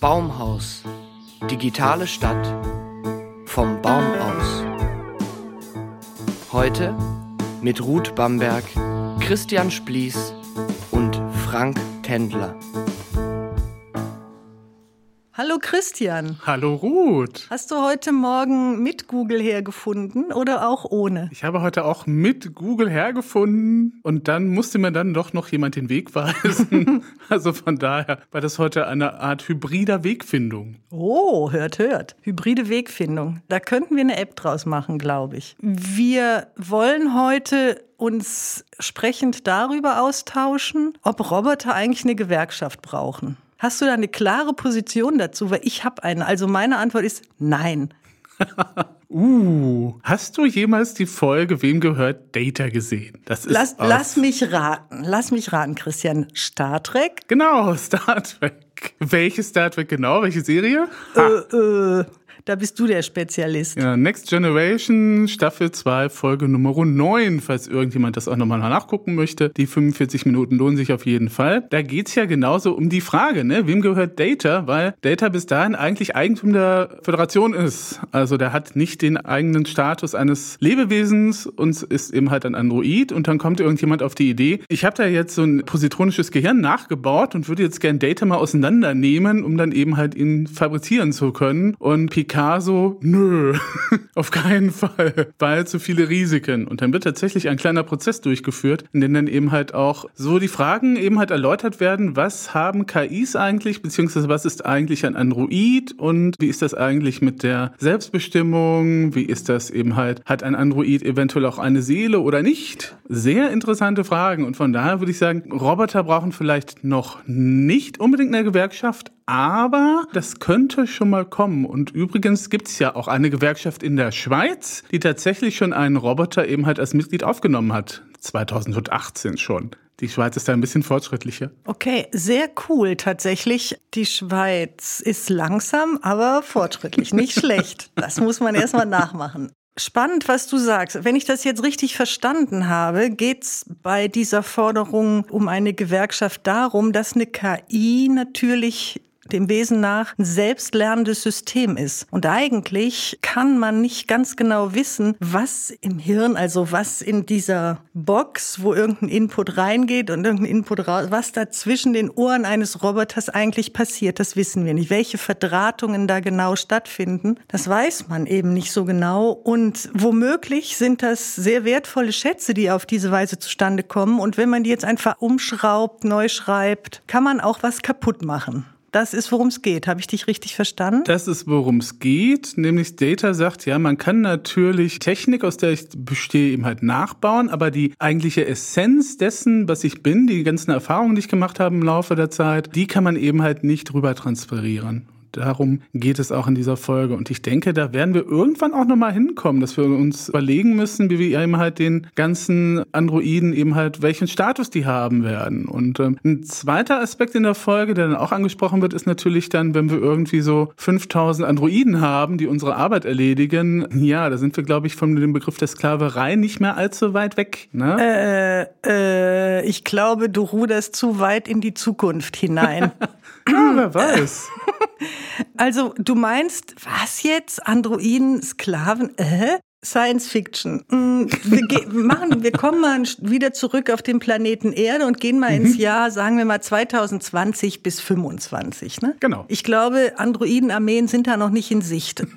Baumhaus. Digitale Stadt. Vom Baum aus. Heute mit Ruth Bamberg, Christian Splies und Frank Tendler. Christian. Hallo Ruth. Hast du heute Morgen mit Google hergefunden oder auch ohne? Ich habe heute auch mit Google hergefunden und dann musste mir dann doch noch jemand den Weg weisen. also von daher war das heute eine Art hybrider Wegfindung. Oh, hört, hört. Hybride Wegfindung. Da könnten wir eine App draus machen, glaube ich. Wir wollen heute uns sprechend darüber austauschen, ob Roboter eigentlich eine Gewerkschaft brauchen. Hast du da eine klare Position dazu? Weil ich habe eine. Also meine Antwort ist nein. uh, hast du jemals die Folge Wem gehört Data gesehen? Das ist lass, lass mich raten. Lass mich raten, Christian. Star Trek? Genau, Star Trek. Welche Star Trek genau? Welche Serie? Äh, äh, da bist du der Spezialist. Ja, Next Generation, Staffel 2, Folge Nummer 9, falls irgendjemand das auch nochmal nachgucken möchte. Die 45 Minuten lohnen sich auf jeden Fall. Da geht's ja genauso um die Frage, ne? wem gehört Data? Weil Data bis dahin eigentlich Eigentum der Föderation ist. Also der hat nicht den eigenen Status eines Lebewesens und ist eben halt ein Android. Und dann kommt irgendjemand auf die Idee, ich habe da jetzt so ein positronisches Gehirn nachgebaut und würde jetzt gern Data mal auseinandernehmen, um dann eben halt ihn fabrizieren zu können. Und Picard Picasso, nö, auf keinen Fall, weil zu viele Risiken. Und dann wird tatsächlich ein kleiner Prozess durchgeführt, in dem dann eben halt auch so die Fragen eben halt erläutert werden, was haben KIs eigentlich, beziehungsweise was ist eigentlich ein Android? Und wie ist das eigentlich mit der Selbstbestimmung, wie ist das eben halt, hat ein Android eventuell auch eine Seele oder nicht? Sehr interessante Fragen. Und von daher würde ich sagen, Roboter brauchen vielleicht noch nicht unbedingt eine Gewerkschaft, aber das könnte schon mal kommen. Und übrigens gibt es ja auch eine Gewerkschaft in der Schweiz, die tatsächlich schon einen Roboter eben halt als Mitglied aufgenommen hat. 2018 schon. Die Schweiz ist da ein bisschen fortschrittlicher. Okay, sehr cool tatsächlich. Die Schweiz ist langsam, aber fortschrittlich. Nicht schlecht. Das muss man erstmal nachmachen. Spannend, was du sagst. Wenn ich das jetzt richtig verstanden habe, geht es bei dieser Forderung um eine Gewerkschaft darum, dass eine KI natürlich dem Wesen nach ein selbstlernendes System ist. Und eigentlich kann man nicht ganz genau wissen, was im Hirn, also was in dieser Box, wo irgendein Input reingeht und irgendein Input raus, was da zwischen den Ohren eines Roboters eigentlich passiert, das wissen wir nicht. Welche Verdrahtungen da genau stattfinden, das weiß man eben nicht so genau. Und womöglich sind das sehr wertvolle Schätze, die auf diese Weise zustande kommen. Und wenn man die jetzt einfach umschraubt, neu schreibt, kann man auch was kaputt machen. Das ist, worum es geht. Habe ich dich richtig verstanden? Das ist, worum es geht. Nämlich Data sagt, ja, man kann natürlich Technik, aus der ich bestehe, eben halt nachbauen, aber die eigentliche Essenz dessen, was ich bin, die ganzen Erfahrungen, die ich gemacht habe im Laufe der Zeit, die kann man eben halt nicht rüber transferieren darum geht es auch in dieser Folge. Und ich denke, da werden wir irgendwann auch nochmal hinkommen, dass wir uns überlegen müssen, wie wir eben halt den ganzen Androiden eben halt, welchen Status die haben werden. Und ähm, ein zweiter Aspekt in der Folge, der dann auch angesprochen wird, ist natürlich dann, wenn wir irgendwie so 5000 Androiden haben, die unsere Arbeit erledigen. Ja, da sind wir, glaube ich, von dem Begriff der Sklaverei nicht mehr allzu weit weg. Ne? Äh, äh, ich glaube, du ruderst zu weit in die Zukunft hinein. ja, wer weiß. Also du meinst, was jetzt? Androiden, Sklaven? Äh? Science Fiction. Mm, wir, machen, wir kommen mal wieder zurück auf den Planeten Erde und gehen mal mhm. ins Jahr, sagen wir mal 2020 bis 25. Ne? Genau. Ich glaube, Androidenarmeen sind da noch nicht in Sicht.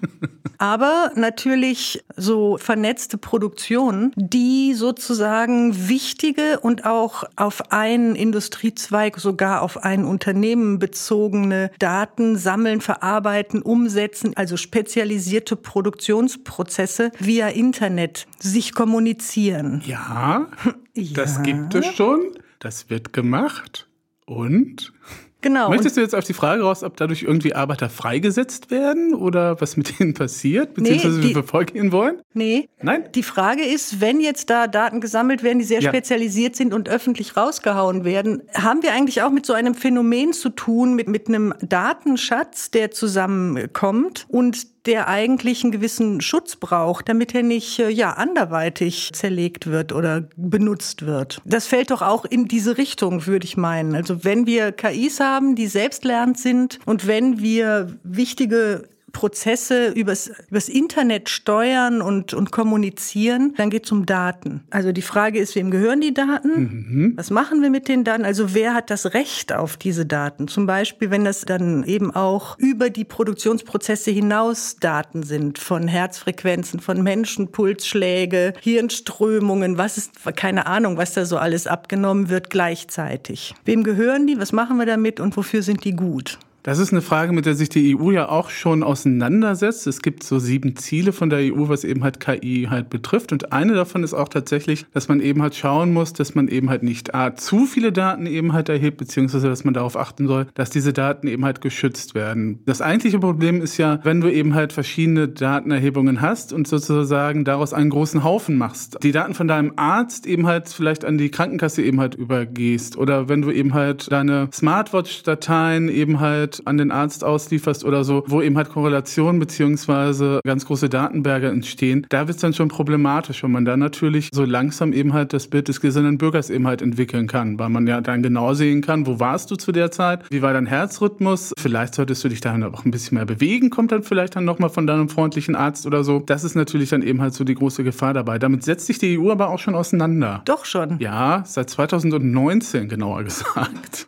Aber natürlich so vernetzte Produktionen, die sozusagen wichtige und auch auf einen Industriezweig, sogar auf ein Unternehmen bezogene Daten sammeln, verarbeiten, umsetzen, also spezialisierte Produktionsprozesse via Internet sich kommunizieren. Ja, ja. das gibt es schon. Das wird gemacht. Und? Genau. Möchtest du jetzt auf die Frage raus, ob dadurch irgendwie Arbeiter freigesetzt werden oder was mit ihnen passiert, beziehungsweise nee, die, wie wir vorgehen wollen? Nee. Nein? Die Frage ist, wenn jetzt da Daten gesammelt werden, die sehr ja. spezialisiert sind und öffentlich rausgehauen werden, haben wir eigentlich auch mit so einem Phänomen zu tun, mit, mit einem Datenschatz, der zusammenkommt und der eigentlich einen gewissen Schutz braucht, damit er nicht äh, ja anderweitig zerlegt wird oder benutzt wird. Das fällt doch auch in diese Richtung, würde ich meinen. Also wenn wir KIs haben, die selbstlernend sind und wenn wir wichtige Prozesse übers, übers Internet steuern und, und kommunizieren, dann geht es um Daten. Also die Frage ist, wem gehören die Daten? Mhm. Was machen wir mit den Daten? Also wer hat das Recht auf diese Daten? Zum Beispiel, wenn das dann eben auch über die Produktionsprozesse hinaus Daten sind, von Herzfrequenzen, von Menschen, Pulsschläge, Hirnströmungen, was ist, keine Ahnung, was da so alles abgenommen wird gleichzeitig. Wem gehören die? Was machen wir damit und wofür sind die gut? Das ist eine Frage, mit der sich die EU ja auch schon auseinandersetzt. Es gibt so sieben Ziele von der EU, was eben halt KI halt betrifft. Und eine davon ist auch tatsächlich, dass man eben halt schauen muss, dass man eben halt nicht A, zu viele Daten eben halt erhebt, beziehungsweise dass man darauf achten soll, dass diese Daten eben halt geschützt werden. Das eigentliche Problem ist ja, wenn du eben halt verschiedene Datenerhebungen hast und sozusagen daraus einen großen Haufen machst. Die Daten von deinem Arzt eben halt vielleicht an die Krankenkasse eben halt übergehst. Oder wenn du eben halt deine Smartwatch-Dateien eben halt halt an den Arzt auslieferst oder so, wo eben halt Korrelationen beziehungsweise ganz große Datenberge entstehen, da wird es dann schon problematisch, wenn man dann natürlich so langsam eben halt das Bild des gesunden Bürgers eben halt entwickeln kann, weil man ja dann genau sehen kann, wo warst du zu der Zeit, wie war dein Herzrhythmus, vielleicht solltest du dich dann auch ein bisschen mehr bewegen, kommt dann vielleicht dann nochmal von deinem freundlichen Arzt oder so. Das ist natürlich dann eben halt so die große Gefahr dabei. Damit setzt sich die EU aber auch schon auseinander. Doch schon. Ja, seit 2019 genauer gesagt.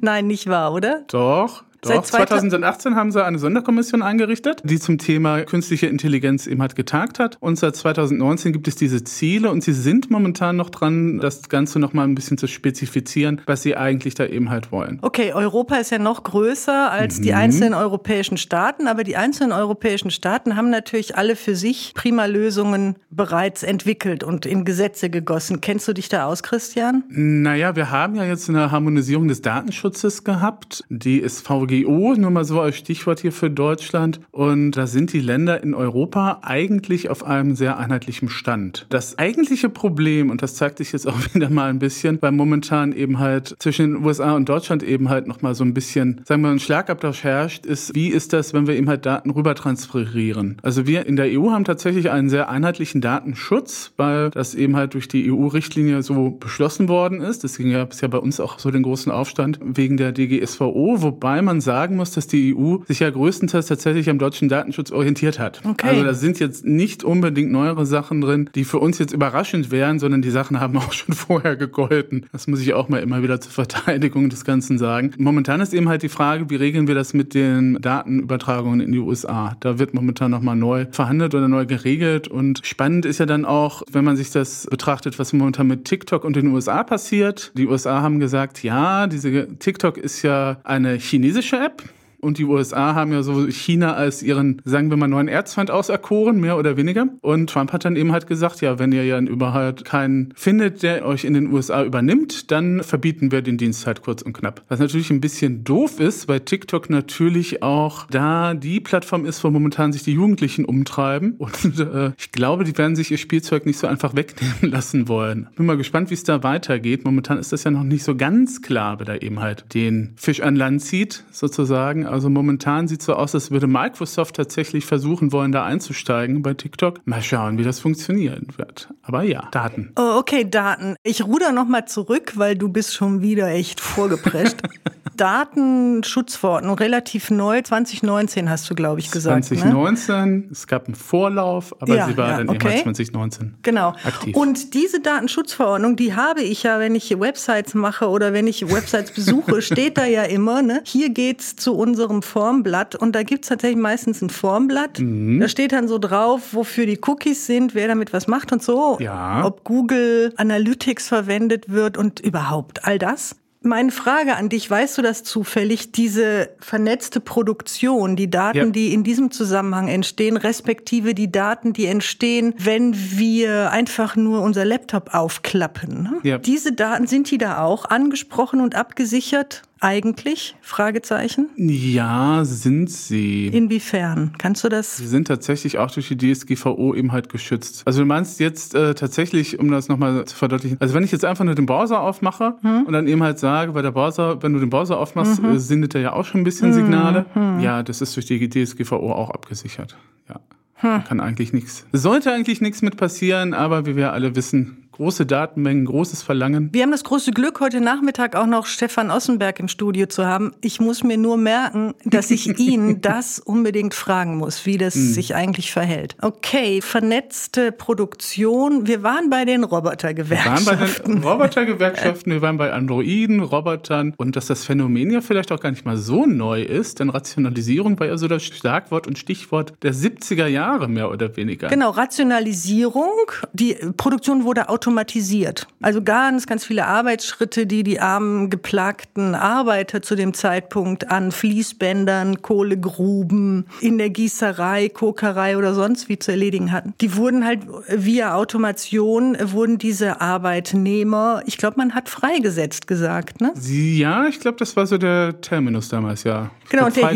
Nein, nicht wahr, oder? Doch. Doch, 2018 haben sie eine Sonderkommission eingerichtet, die zum Thema künstliche Intelligenz eben halt getagt hat. Und seit 2019 gibt es diese Ziele und sie sind momentan noch dran, das Ganze noch mal ein bisschen zu spezifizieren, was sie eigentlich da eben halt wollen. Okay, Europa ist ja noch größer als mhm. die einzelnen europäischen Staaten, aber die einzelnen europäischen Staaten haben natürlich alle für sich prima Lösungen bereits entwickelt und in Gesetze gegossen. Kennst du dich da aus, Christian? Naja, wir haben ja jetzt eine Harmonisierung des Datenschutzes gehabt. Die ist VG VGO, nur mal so als Stichwort hier für Deutschland. Und da sind die Länder in Europa eigentlich auf einem sehr einheitlichen Stand. Das eigentliche Problem, und das zeigt sich jetzt auch wieder mal ein bisschen, weil momentan eben halt zwischen den USA und Deutschland eben halt nochmal so ein bisschen, sagen wir, ein Schlagabtausch herrscht, ist, wie ist das, wenn wir eben halt Daten rüber transferieren? Also wir in der EU haben tatsächlich einen sehr einheitlichen Datenschutz, weil das eben halt durch die EU-Richtlinie so beschlossen worden ist. Deswegen gab es ja bei uns auch so den großen Aufstand wegen der DGSVO, wobei man man sagen muss, dass die EU sich ja größtenteils tatsächlich am deutschen Datenschutz orientiert hat. Okay. Also da sind jetzt nicht unbedingt neuere Sachen drin, die für uns jetzt überraschend wären, sondern die Sachen haben auch schon vorher gegolten. Das muss ich auch mal immer wieder zur Verteidigung des Ganzen sagen. Momentan ist eben halt die Frage, wie regeln wir das mit den Datenübertragungen in die USA? Da wird momentan nochmal neu verhandelt oder neu geregelt und spannend ist ja dann auch, wenn man sich das betrachtet, was momentan mit TikTok und den USA passiert. Die USA haben gesagt, ja, diese TikTok ist ja eine chinesische App und die USA haben ja so China als ihren, sagen wir mal, neuen Erzfeind auserkoren, mehr oder weniger. Und Trump hat dann eben halt gesagt, ja, wenn ihr ja überhaupt keinen findet, der euch in den USA übernimmt, dann verbieten wir den Dienst halt kurz und knapp. Was natürlich ein bisschen doof ist, weil TikTok natürlich auch da die Plattform ist, wo momentan sich die Jugendlichen umtreiben. Und äh, ich glaube, die werden sich ihr Spielzeug nicht so einfach wegnehmen lassen wollen. Bin mal gespannt, wie es da weitergeht. Momentan ist das ja noch nicht so ganz klar, wer da eben halt den Fisch an Land zieht, sozusagen. Also momentan sieht es so aus, als würde Microsoft tatsächlich versuchen wollen, da einzusteigen bei TikTok. Mal schauen, wie das funktionieren wird. Aber ja, Daten. Oh, okay, Daten. Ich ruder nochmal zurück, weil du bist schon wieder echt vorgeprescht. Datenschutzverordnung, relativ neu, 2019 hast du, glaube ich, gesagt. 2019, ne? es gab einen Vorlauf, aber ja, sie war ja, dann okay. eben 2019 genau. aktiv. Und diese Datenschutzverordnung, die habe ich ja, wenn ich Websites mache oder wenn ich Websites besuche, steht da ja immer, ne? hier geht's zu unserem Formblatt und da gibt's tatsächlich meistens ein Formblatt. Mhm. Da steht dann so drauf, wofür die Cookies sind, wer damit was macht und so. Ja. Ob Google Analytics verwendet wird und überhaupt all das. Meine Frage an dich, weißt du das zufällig, diese vernetzte Produktion, die Daten, ja. die in diesem Zusammenhang entstehen, respektive die Daten, die entstehen, wenn wir einfach nur unser Laptop aufklappen. Ne? Ja. Diese Daten, sind die da auch angesprochen und abgesichert? Eigentlich? Fragezeichen. Ja, sind sie. Inwiefern? Kannst du das? Sie sind tatsächlich auch durch die DSGVO eben halt geschützt. Also du meinst jetzt äh, tatsächlich, um das nochmal zu verdeutlichen, also wenn ich jetzt einfach nur den Browser aufmache hm? und dann eben halt sage, weil der Browser, wenn du den Browser aufmachst, mhm. äh, sendet er ja auch schon ein bisschen Signale. Mhm. Ja, das ist durch die DSGVO auch abgesichert. Ja. Hm. Kann eigentlich nichts. Sollte eigentlich nichts mit passieren, aber wie wir alle wissen, große Datenmengen, großes Verlangen. Wir haben das große Glück, heute Nachmittag auch noch Stefan Ossenberg im Studio zu haben. Ich muss mir nur merken, dass ich ihn das unbedingt fragen muss, wie das hm. sich eigentlich verhält. Okay, vernetzte Produktion. Wir waren bei den Robotergewerkschaften. Wir waren bei den Robotergewerkschaften, wir waren bei Androiden, Robotern und dass das Phänomen ja vielleicht auch gar nicht mal so neu ist, denn Rationalisierung war ja so das Schlagwort und Stichwort der 70er Jahre mehr oder weniger. Genau, Rationalisierung. Die Produktion wurde automatisch automatisiert. Also ganz, ganz viele Arbeitsschritte, die die armen, geplagten Arbeiter zu dem Zeitpunkt an Fließbändern, Kohlegruben, in der Gießerei, Kokerei oder sonst wie zu erledigen hatten. Die wurden halt via Automation, wurden diese Arbeitnehmer, ich glaube, man hat freigesetzt gesagt, ne? Ja, ich glaube, das war so der Terminus damals, ja. Genau und, der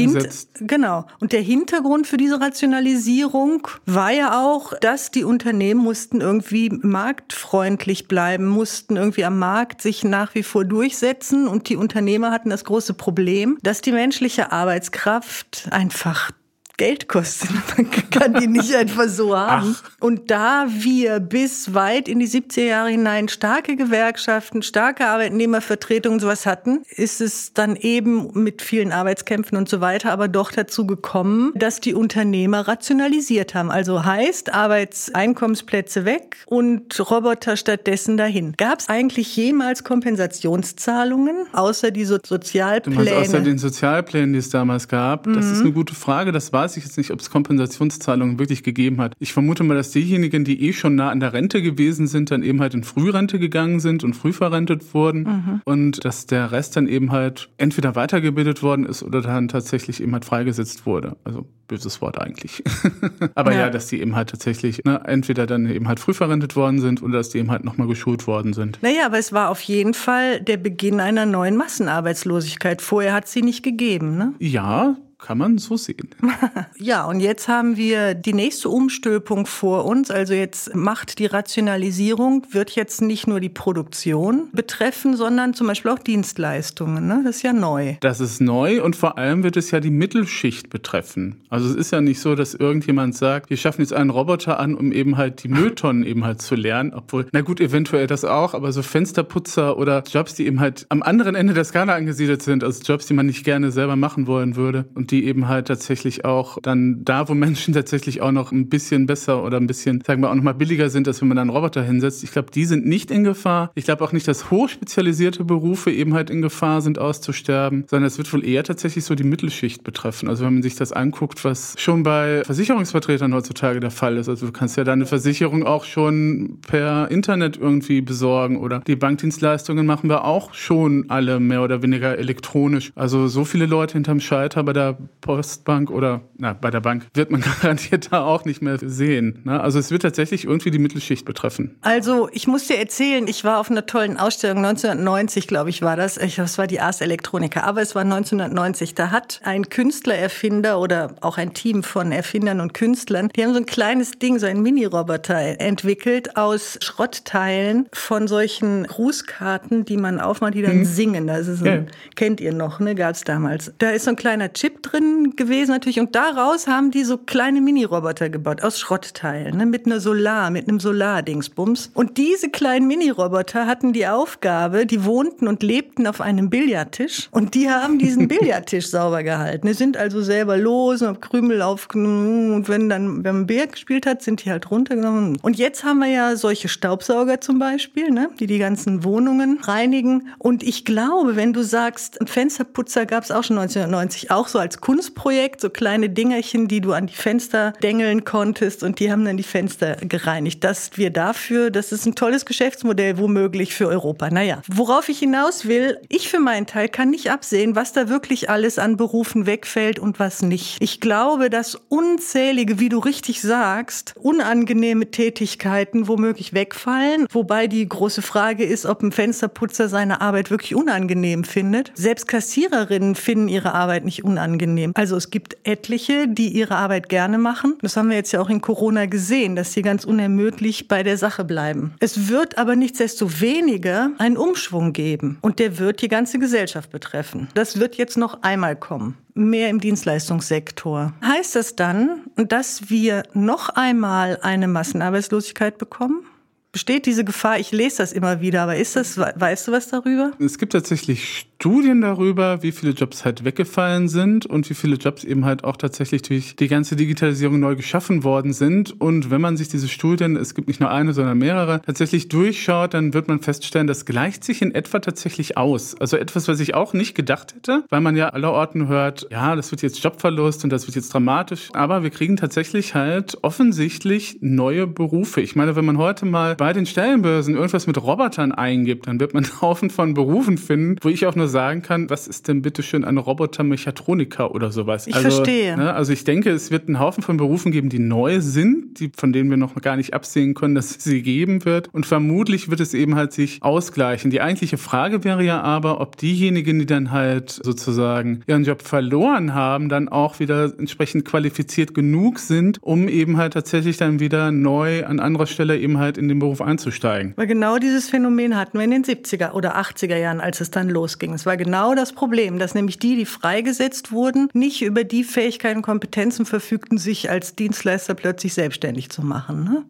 genau. und der Hintergrund für diese Rationalisierung war ja auch, dass die Unternehmen mussten irgendwie marktfreundlich freundlich bleiben, mussten irgendwie am Markt sich nach wie vor durchsetzen und die Unternehmer hatten das große Problem, dass die menschliche Arbeitskraft einfach Geld kostet. Man kann die nicht einfach so haben. Ach. Und da wir bis weit in die 70er Jahre hinein starke Gewerkschaften, starke Arbeitnehmervertretungen und sowas hatten, ist es dann eben mit vielen Arbeitskämpfen und so weiter aber doch dazu gekommen, dass die Unternehmer rationalisiert haben. Also heißt Arbeitseinkommensplätze weg und Roboter stattdessen dahin. Gab es eigentlich jemals Kompensationszahlungen außer die so Sozialpläne? Du meinst außer den Sozialplänen, die es damals gab? Das mhm. ist eine gute Frage. Das war weiß ich jetzt nicht, ob es Kompensationszahlungen wirklich gegeben hat. Ich vermute mal, dass diejenigen, die eh schon nah an der Rente gewesen sind, dann eben halt in Frührente gegangen sind und früh verrentet wurden mhm. und dass der Rest dann eben halt entweder weitergebildet worden ist oder dann tatsächlich eben halt freigesetzt wurde. Also böses Wort eigentlich. Aber ja. ja. dass die eben halt tatsächlich ne, entweder dann eben halt früh verrentet worden sind oder dass die eben halt nochmal geschult worden sind. Naja, aber es war auf jeden Fall der Beginn einer neuen Massenarbeitslosigkeit. Vorher hat sie nicht gegeben, ne? Ja, kann man so sehen. ja, und jetzt haben wir die nächste Umstülpung vor uns. Also jetzt macht die Rationalisierung, wird jetzt nicht nur die Produktion betreffen, sondern zum Beispiel auch Dienstleistungen. Ne? Das ist ja neu. Das ist neu und vor allem wird es ja die Mittelschicht betreffen. Also es ist ja nicht so, dass irgendjemand sagt, wir schaffen jetzt einen Roboter an, um eben halt die Mülltonnen eben halt zu lernen. Obwohl, na gut, eventuell das auch, aber so Fensterputzer oder Jobs, die eben halt am anderen Ende der Skala angesiedelt sind, also Jobs, die man nicht gerne selber machen wollen würde und die eben halt tatsächlich auch dann da, wo Menschen tatsächlich auch noch ein bisschen besser oder ein bisschen, sagen wir auch noch mal billiger sind, als wenn man da einen Roboter hinsetzt. Ich glaube, die sind nicht in Gefahr. Ich glaube auch nicht, dass hochspezialisierte Berufe eben halt in Gefahr sind, auszusterben, sondern es wird wohl eher tatsächlich so die Mittelschicht betreffen. Also wenn man sich das anguckt, was schon bei Versicherungsvertretern heutzutage der Fall ist. Also du kannst ja deine Versicherung auch schon per Internet irgendwie besorgen oder die Bankdienstleistungen machen wir auch schon alle mehr oder weniger elektronisch. Also so viele Leute hinterm Schalter bei der Postbank oder na, bei der Bank wird man garantiert da auch nicht mehr sehen. Ne? Also es wird tatsächlich irgendwie die Mittelschicht betreffen. Also ich muss dir erzählen, ich war auf einer tollen Ausstellung 1990, glaube ich, war das. Ich, das war die Ars Electronica, aber es war 1990. Da hat ein Künstlererfinder oder auch ein Team von Erfindern und Künstlern, die haben so ein kleines Ding, so ein Mini-Roboter entwickelt aus Schrottteilen von solchen Grußkarten, die man aufmacht, die dann hm. singen. Das ist ein, ja. kennt ihr noch, ne? Gab es damals. Da ist so ein kleiner Chip drin drin gewesen natürlich und daraus haben die so kleine Mini-Roboter gebaut aus Schrottteilen ne, mit einer Solar, mit einem Solardingsbums. Und diese kleinen Mini-Roboter hatten die Aufgabe, die wohnten und lebten auf einem Billardtisch und die haben diesen Billardtisch sauber gehalten. Die sind also selber los und haben Krümel aufgenommen und wenn dann wenn man Bier gespielt hat, sind die halt runtergenommen. Und jetzt haben wir ja solche Staubsauger zum Beispiel, ne, die die ganzen Wohnungen reinigen. Und ich glaube, wenn du sagst, Fensterputzer gab es auch schon 1990, auch so als Kunstprojekt, so kleine Dingerchen, die du an die Fenster dengeln konntest und die haben dann die Fenster gereinigt. Dass wir dafür, das ist ein tolles Geschäftsmodell womöglich für Europa. Naja, worauf ich hinaus will, ich für meinen Teil kann nicht absehen, was da wirklich alles an Berufen wegfällt und was nicht. Ich glaube, dass unzählige, wie du richtig sagst, unangenehme Tätigkeiten womöglich wegfallen, wobei die große Frage ist, ob ein Fensterputzer seine Arbeit wirklich unangenehm findet. Selbst Kassiererinnen finden ihre Arbeit nicht unangenehm. Also es gibt etliche, die ihre Arbeit gerne machen. Das haben wir jetzt ja auch in Corona gesehen, dass sie ganz unermüdlich bei der Sache bleiben. Es wird aber nichtsdestoweniger einen Umschwung geben und der wird die ganze Gesellschaft betreffen. Das wird jetzt noch einmal kommen mehr im Dienstleistungssektor. Heißt das dann, dass wir noch einmal eine Massenarbeitslosigkeit bekommen? Besteht diese Gefahr? Ich lese das immer wieder, aber ist das, weißt du was darüber? Es gibt tatsächlich Studien darüber, wie viele Jobs halt weggefallen sind und wie viele Jobs eben halt auch tatsächlich durch die ganze Digitalisierung neu geschaffen worden sind. Und wenn man sich diese Studien, es gibt nicht nur eine, sondern mehrere, tatsächlich durchschaut, dann wird man feststellen, das gleicht sich in etwa tatsächlich aus. Also etwas, was ich auch nicht gedacht hätte, weil man ja allerorten hört, ja, das wird jetzt Jobverlust und das wird jetzt dramatisch. Aber wir kriegen tatsächlich halt offensichtlich neue Berufe. Ich meine, wenn man heute mal bei den Stellenbörsen irgendwas mit Robotern eingibt, dann wird man einen Haufen von Berufen finden, wo ich auch nur sagen kann, was ist denn bitte schön ein Robotermechatroniker oder sowas? Ich also, verstehe. Ne, also ich denke, es wird einen Haufen von Berufen geben, die neu sind, die, von denen wir noch gar nicht absehen können, dass es sie geben wird. Und vermutlich wird es eben halt sich ausgleichen. Die eigentliche Frage wäre ja aber, ob diejenigen, die dann halt sozusagen ihren Job verloren haben, dann auch wieder entsprechend qualifiziert genug sind, um eben halt tatsächlich dann wieder neu an anderer Stelle eben halt in den Beruf einzusteigen. Weil genau dieses Phänomen hatten wir in den 70er oder 80er Jahren, als es dann losging. Das war genau das Problem, dass nämlich die, die freigesetzt wurden, nicht über die Fähigkeiten und Kompetenzen verfügten, sich als Dienstleister plötzlich selbstständig zu machen. Ne?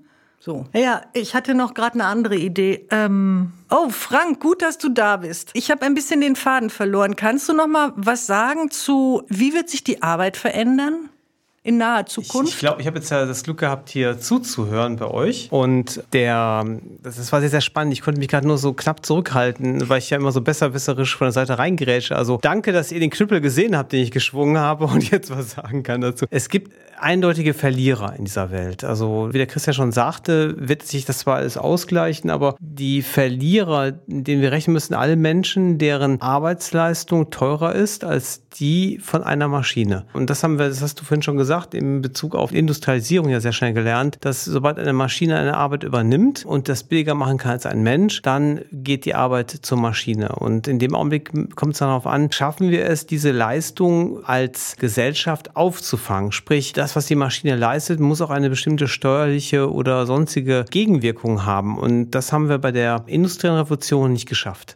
So. Ja, ich hatte noch gerade eine andere Idee. Ähm oh, Frank, gut, dass du da bist. Ich habe ein bisschen den Faden verloren. Kannst du noch mal was sagen zu, wie wird sich die Arbeit verändern? In naher Zukunft? Ich, ich glaube, ich habe jetzt ja das Glück gehabt, hier zuzuhören bei euch. Und der, das war sehr, sehr spannend. Ich konnte mich gerade nur so knapp zurückhalten, weil ich ja immer so besserwisserisch von der Seite reingerätsche. Also danke, dass ihr den Knüppel gesehen habt, den ich geschwungen habe und jetzt was sagen kann dazu. Es gibt eindeutige Verlierer in dieser Welt. Also wie der Christian schon sagte, wird sich das zwar alles ausgleichen, aber die Verlierer, denen wir rechnen müssen, alle Menschen, deren Arbeitsleistung teurer ist als die von einer Maschine. Und das haben wir, das hast du vorhin schon gesagt, in Bezug auf Industrialisierung ja sehr schnell gelernt, dass sobald eine Maschine eine Arbeit übernimmt und das billiger machen kann als ein Mensch, dann geht die Arbeit zur Maschine. Und in dem Augenblick kommt es darauf an, schaffen wir es, diese Leistung als Gesellschaft aufzufangen. Sprich, das, was die Maschine leistet, muss auch eine bestimmte steuerliche oder sonstige Gegenwirkung haben. Und das haben wir bei der industriellen Revolution nicht geschafft.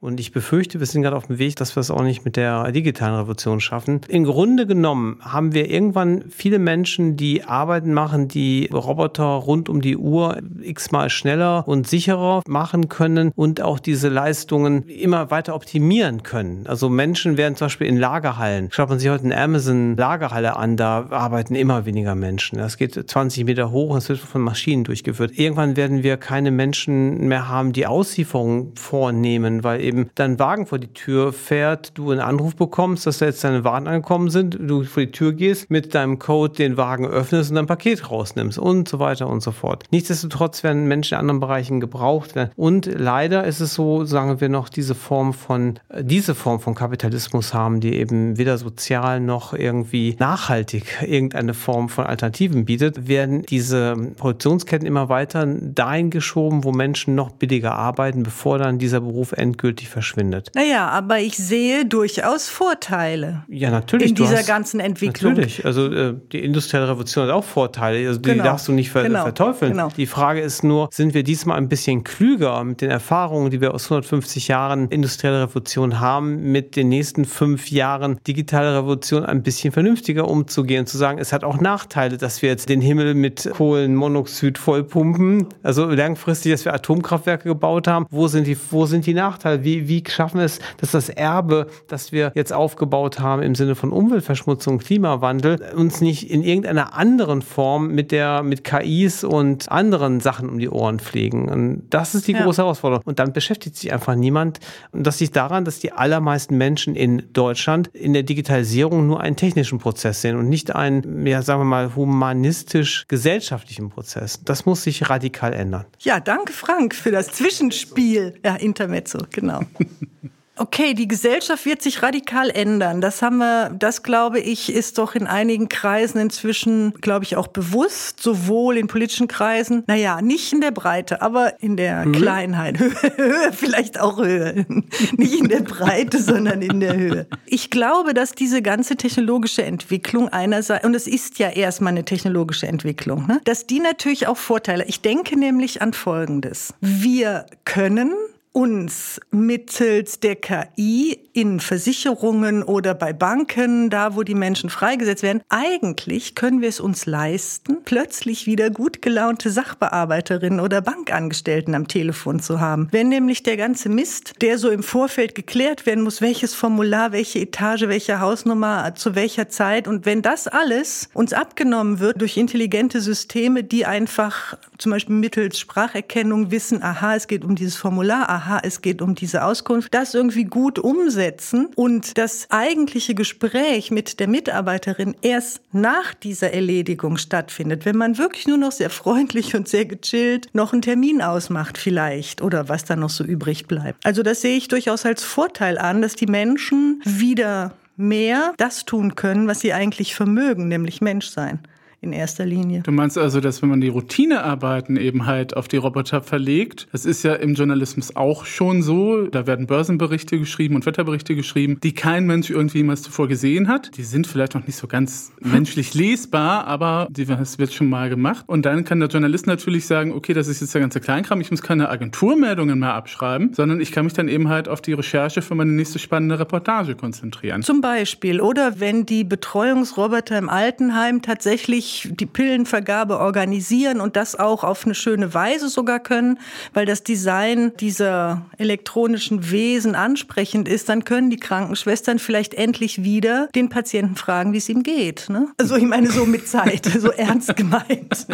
Und ich befürchte, wir sind gerade auf dem Weg, dass wir es auch nicht mit der digitalen Revolution schaffen. Im Grunde genommen haben wir irgendwann viele Menschen, die Arbeiten machen, die Roboter rund um die Uhr x-mal schneller und sicherer machen können und auch diese Leistungen immer weiter optimieren können. Also Menschen werden zum Beispiel in Lagerhallen, schaut man sich heute eine Amazon-Lagerhalle an, da arbeiten immer weniger Menschen. Das geht 20 Meter hoch und es wird von Maschinen durchgeführt. Irgendwann werden wir keine Menschen mehr haben, die Auslieferungen vornehmen, weil eben dein Wagen vor die Tür fährt, du einen Anruf bekommst, dass da jetzt deine Waren angekommen sind, du vor die Tür gehst, mit deinem Code den Wagen öffnest und dein Paket rausnimmst und so weiter und so fort. Nichtsdestotrotz werden Menschen in anderen Bereichen gebraucht werden. Und leider ist es so, sagen wir noch, diese Form von, äh, diese Form von Kapitalismus haben, die eben weder sozial noch irgendwie nachhaltig irgendeine Form von Alternativen bietet, werden diese Produktionsketten immer weiter dahin geschoben, wo Menschen noch billiger arbeiten, bevor dann dieser Beruf endgültig endgültig verschwindet. Naja, aber ich sehe durchaus Vorteile. Ja, natürlich. In dieser hast, ganzen Entwicklung. Natürlich. Also äh, die industrielle Revolution hat auch Vorteile. Also die genau. darfst du nicht ver genau. verteufeln. Genau. Die Frage ist nur, sind wir diesmal ein bisschen klüger mit den Erfahrungen, die wir aus 150 Jahren industrielle Revolution haben, mit den nächsten fünf Jahren digitale Revolution ein bisschen vernünftiger umzugehen, zu sagen, es hat auch Nachteile, dass wir jetzt den Himmel mit Kohlenmonoxid vollpumpen. Also langfristig, dass wir Atomkraftwerke gebaut haben. Wo sind die, wo sind die Nachteile? Wie, wie schaffen wir es, dass das Erbe, das wir jetzt aufgebaut haben im Sinne von Umweltverschmutzung, Klimawandel, uns nicht in irgendeiner anderen Form mit der, mit KIs und anderen Sachen um die Ohren pflegen? Und das ist die ja. große Herausforderung. Und dann beschäftigt sich einfach niemand. Und das liegt daran, dass die allermeisten Menschen in Deutschland in der Digitalisierung nur einen technischen Prozess sehen und nicht einen, ja, sagen wir mal, humanistisch-gesellschaftlichen Prozess. Das muss sich radikal ändern. Ja, danke Frank für das Zwischenspiel. Ja, Intermezzo, genau. Okay, die Gesellschaft wird sich radikal ändern. Das haben wir, das glaube ich, ist doch in einigen Kreisen inzwischen, glaube ich, auch bewusst, sowohl in politischen Kreisen, naja, nicht in der Breite, aber in der Höhe? Kleinheit. Höhe, vielleicht auch Höhe. nicht in der Breite, sondern in der Höhe. Ich glaube, dass diese ganze technologische Entwicklung einerseits, und es ist ja erstmal eine technologische Entwicklung, ne, dass die natürlich auch Vorteile. Ich denke nämlich an Folgendes. Wir können uns mittels der KI in Versicherungen oder bei Banken, da wo die Menschen freigesetzt werden, eigentlich können wir es uns leisten, plötzlich wieder gut gelaunte Sachbearbeiterinnen oder Bankangestellten am Telefon zu haben. Wenn nämlich der ganze Mist, der so im Vorfeld geklärt werden muss, welches Formular, welche Etage, welche Hausnummer, zu welcher Zeit und wenn das alles uns abgenommen wird durch intelligente Systeme, die einfach zum Beispiel mittels Spracherkennung wissen, aha, es geht um dieses Formular, aha, es geht um diese Auskunft, das irgendwie gut umsetzen und das eigentliche Gespräch mit der Mitarbeiterin erst nach dieser Erledigung stattfindet, wenn man wirklich nur noch sehr freundlich und sehr gechillt noch einen Termin ausmacht vielleicht oder was dann noch so übrig bleibt. Also das sehe ich durchaus als Vorteil an, dass die Menschen wieder mehr das tun können, was sie eigentlich vermögen, nämlich Mensch sein in erster Linie. Du meinst also, dass wenn man die Routinearbeiten eben halt auf die Roboter verlegt, das ist ja im Journalismus auch schon so, da werden Börsenberichte geschrieben und Wetterberichte geschrieben, die kein Mensch irgendwie jemals zuvor gesehen hat. Die sind vielleicht noch nicht so ganz menschlich lesbar, aber das wird schon mal gemacht. Und dann kann der Journalist natürlich sagen, okay, das ist jetzt der ganze Kleinkram, ich muss keine Agenturmeldungen mehr abschreiben, sondern ich kann mich dann eben halt auf die Recherche für meine nächste spannende Reportage konzentrieren. Zum Beispiel. Oder wenn die Betreuungsroboter im Altenheim tatsächlich die Pillenvergabe organisieren und das auch auf eine schöne Weise sogar können, weil das Design dieser elektronischen Wesen ansprechend ist, dann können die Krankenschwestern vielleicht endlich wieder den Patienten fragen, wie es ihm geht. Ne? Also ich meine so mit Zeit, so ernst gemeint.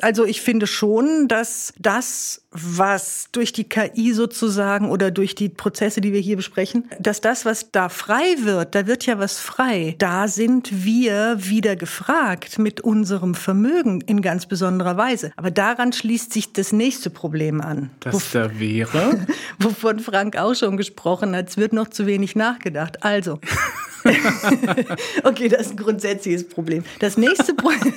Also ich finde schon, dass das, was durch die KI sozusagen oder durch die Prozesse, die wir hier besprechen, dass das, was da frei wird, da wird ja was frei. Da sind wir wieder gefragt mit unserem Vermögen in ganz besonderer Weise. Aber daran schließt sich das nächste Problem an. Das da wäre? Wovon Frank auch schon gesprochen hat. Es wird noch zu wenig nachgedacht. Also. okay, das ist ein grundsätzliches Problem. Das nächste Problem.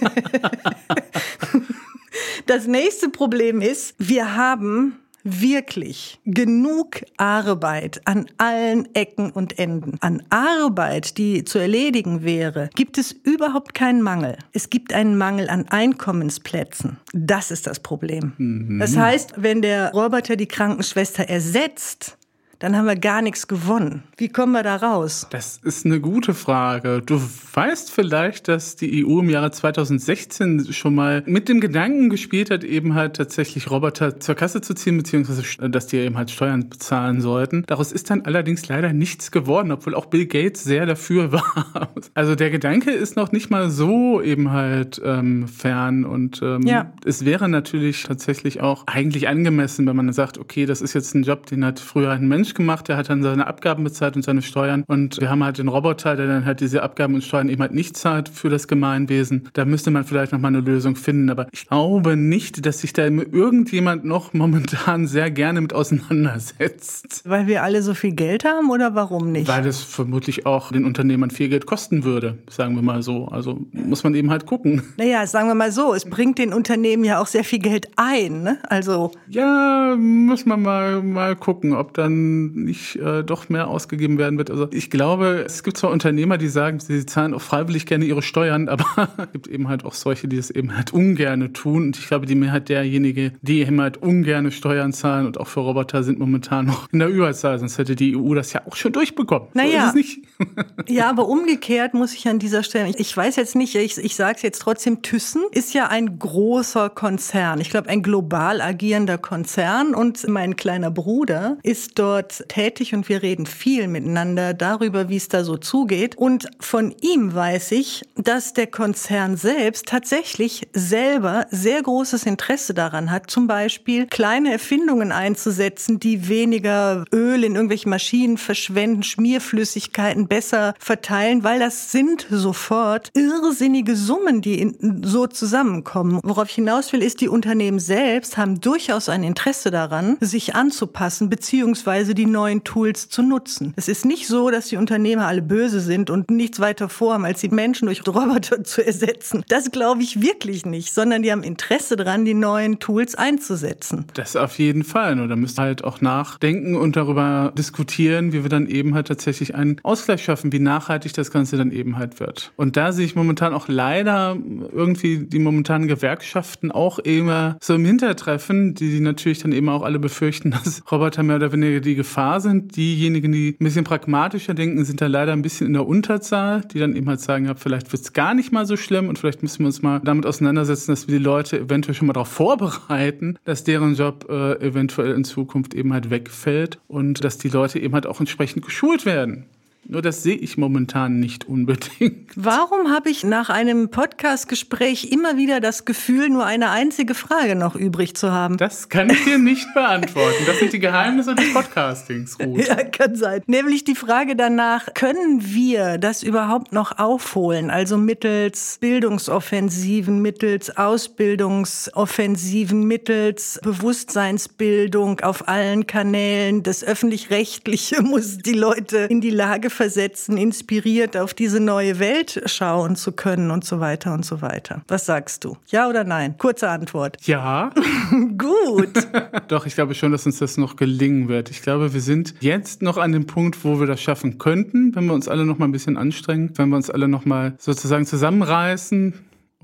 Das nächste Problem ist, wir haben wirklich genug Arbeit an allen Ecken und Enden. An Arbeit, die zu erledigen wäre, gibt es überhaupt keinen Mangel. Es gibt einen Mangel an Einkommensplätzen. Das ist das Problem. Mhm. Das heißt, wenn der Roboter die Krankenschwester ersetzt, dann haben wir gar nichts gewonnen. Wie kommen wir da raus? Das ist eine gute Frage. Du weißt vielleicht, dass die EU im Jahre 2016 schon mal mit dem Gedanken gespielt hat, eben halt tatsächlich Roboter zur Kasse zu ziehen, beziehungsweise dass die eben halt Steuern bezahlen sollten. Daraus ist dann allerdings leider nichts geworden, obwohl auch Bill Gates sehr dafür war. Also der Gedanke ist noch nicht mal so eben halt ähm, fern und ähm, ja. es wäre natürlich tatsächlich auch eigentlich angemessen, wenn man sagt, okay, das ist jetzt ein Job, den hat früher ein Mensch gemacht, der hat dann seine Abgaben bezahlt und seine Steuern. Und wir haben halt den Roboter, der dann halt diese Abgaben und Steuern eben halt nicht zahlt für das Gemeinwesen. Da müsste man vielleicht nochmal eine Lösung finden. Aber ich glaube nicht, dass sich da irgendjemand noch momentan sehr gerne mit auseinandersetzt. Weil wir alle so viel Geld haben oder warum nicht? Weil es vermutlich auch den Unternehmern viel Geld kosten würde, sagen wir mal so. Also muss man eben halt gucken. Naja, sagen wir mal so, es bringt den Unternehmen ja auch sehr viel Geld ein. Ne? Also ja, muss man mal, mal gucken, ob dann dann nicht äh, doch mehr ausgegeben werden wird. Also ich glaube, es gibt zwar Unternehmer, die sagen, sie zahlen auch freiwillig gerne ihre Steuern, aber es gibt eben halt auch solche, die es eben halt ungerne tun. Und ich glaube, die Mehrheit derjenigen, die eben halt ungerne Steuern zahlen und auch für Roboter sind momentan noch in der Überzahl, sonst hätte die EU das ja auch schon durchbekommen. Naja. So nicht. ja, aber umgekehrt muss ich an dieser Stelle, ich weiß jetzt nicht, ich, ich sage es jetzt trotzdem, Thyssen ist ja ein großer Konzern. Ich glaube, ein global agierender Konzern und mein kleiner Bruder ist dort tätig und wir reden viel miteinander darüber, wie es da so zugeht. Und von ihm weiß ich, dass der Konzern selbst tatsächlich selber sehr großes Interesse daran hat, zum Beispiel kleine Erfindungen einzusetzen, die weniger Öl in irgendwelchen Maschinen verschwenden, Schmierflüssigkeiten besser verteilen, weil das sind sofort irrsinnige Summen, die so zusammenkommen. Worauf ich hinaus will, ist, die Unternehmen selbst haben durchaus ein Interesse daran, sich anzupassen, beziehungsweise die neuen Tools zu nutzen. Es ist nicht so, dass die Unternehmer alle böse sind und nichts weiter vorhaben, als die Menschen durch Roboter zu ersetzen. Das glaube ich wirklich nicht, sondern die haben Interesse daran, die neuen Tools einzusetzen. Das auf jeden Fall. Nur da müsst ihr halt auch nachdenken und darüber diskutieren, wie wir dann eben halt tatsächlich einen Ausgleich schaffen, wie nachhaltig das Ganze dann eben halt wird. Und da sehe ich momentan auch leider irgendwie die momentanen Gewerkschaften auch immer so im Hintertreffen, die natürlich dann eben auch alle befürchten, dass Roboter mehr oder weniger die Gefahr sind. Diejenigen, die ein bisschen pragmatischer denken, sind da leider ein bisschen in der Unterzahl, die dann eben halt sagen, ja, vielleicht wird es gar nicht mal so schlimm und vielleicht müssen wir uns mal damit auseinandersetzen, dass wir die Leute eventuell schon mal darauf vorbereiten, dass deren Job äh, eventuell in Zukunft eben halt wegfällt und dass die Leute eben halt auch entsprechend geschult werden. Nur das sehe ich momentan nicht unbedingt. Warum habe ich nach einem Podcastgespräch immer wieder das Gefühl, nur eine einzige Frage noch übrig zu haben? Das kann ich dir nicht beantworten. Das sind die Geheimnisse des Podcastings, Ruth. Ja, kann sein. Nämlich die Frage danach, können wir das überhaupt noch aufholen? Also mittels Bildungsoffensiven, mittels Ausbildungsoffensiven, mittels Bewusstseinsbildung auf allen Kanälen. Das Öffentlich-Rechtliche muss die Leute in die Lage versetzen, inspiriert auf diese neue Welt schauen zu können und so weiter und so weiter. Was sagst du? Ja oder nein? Kurze Antwort. Ja. Gut. Doch, ich glaube schon, dass uns das noch gelingen wird. Ich glaube, wir sind jetzt noch an dem Punkt, wo wir das schaffen könnten, wenn wir uns alle noch mal ein bisschen anstrengen, wenn wir uns alle noch mal sozusagen zusammenreißen,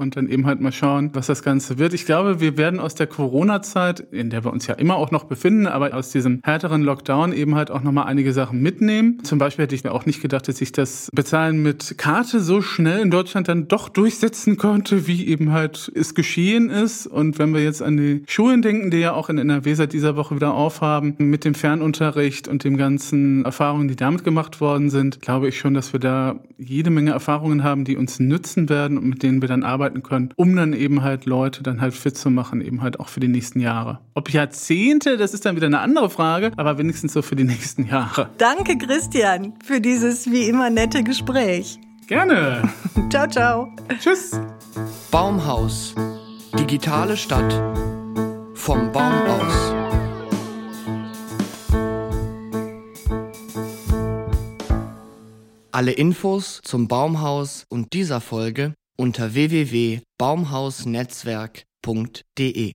und dann eben halt mal schauen, was das Ganze wird. Ich glaube, wir werden aus der Corona-Zeit, in der wir uns ja immer auch noch befinden, aber aus diesem härteren Lockdown eben halt auch nochmal einige Sachen mitnehmen. Zum Beispiel hätte ich mir auch nicht gedacht, dass ich das Bezahlen mit Karte so schnell in Deutschland dann doch durchsetzen konnte, wie eben halt es geschehen ist. Und wenn wir jetzt an die Schulen denken, die ja auch in NRW seit dieser Woche wieder aufhaben, mit dem Fernunterricht und den ganzen Erfahrungen, die damit gemacht worden sind, glaube ich schon, dass wir da jede Menge Erfahrungen haben, die uns nützen werden und mit denen wir dann arbeiten arbeiten können, um dann eben halt Leute dann halt fit zu machen, eben halt auch für die nächsten Jahre. Ob Jahrzehnte, das ist dann wieder eine andere Frage, aber wenigstens so für die nächsten Jahre. Danke, Christian, für dieses wie immer nette Gespräch. Gerne. ciao, ciao. Tschüss. Baumhaus. Digitale Stadt. Vom Baum aus. Alle Infos zum Baumhaus und dieser Folge unter www.baumhausnetzwerk.de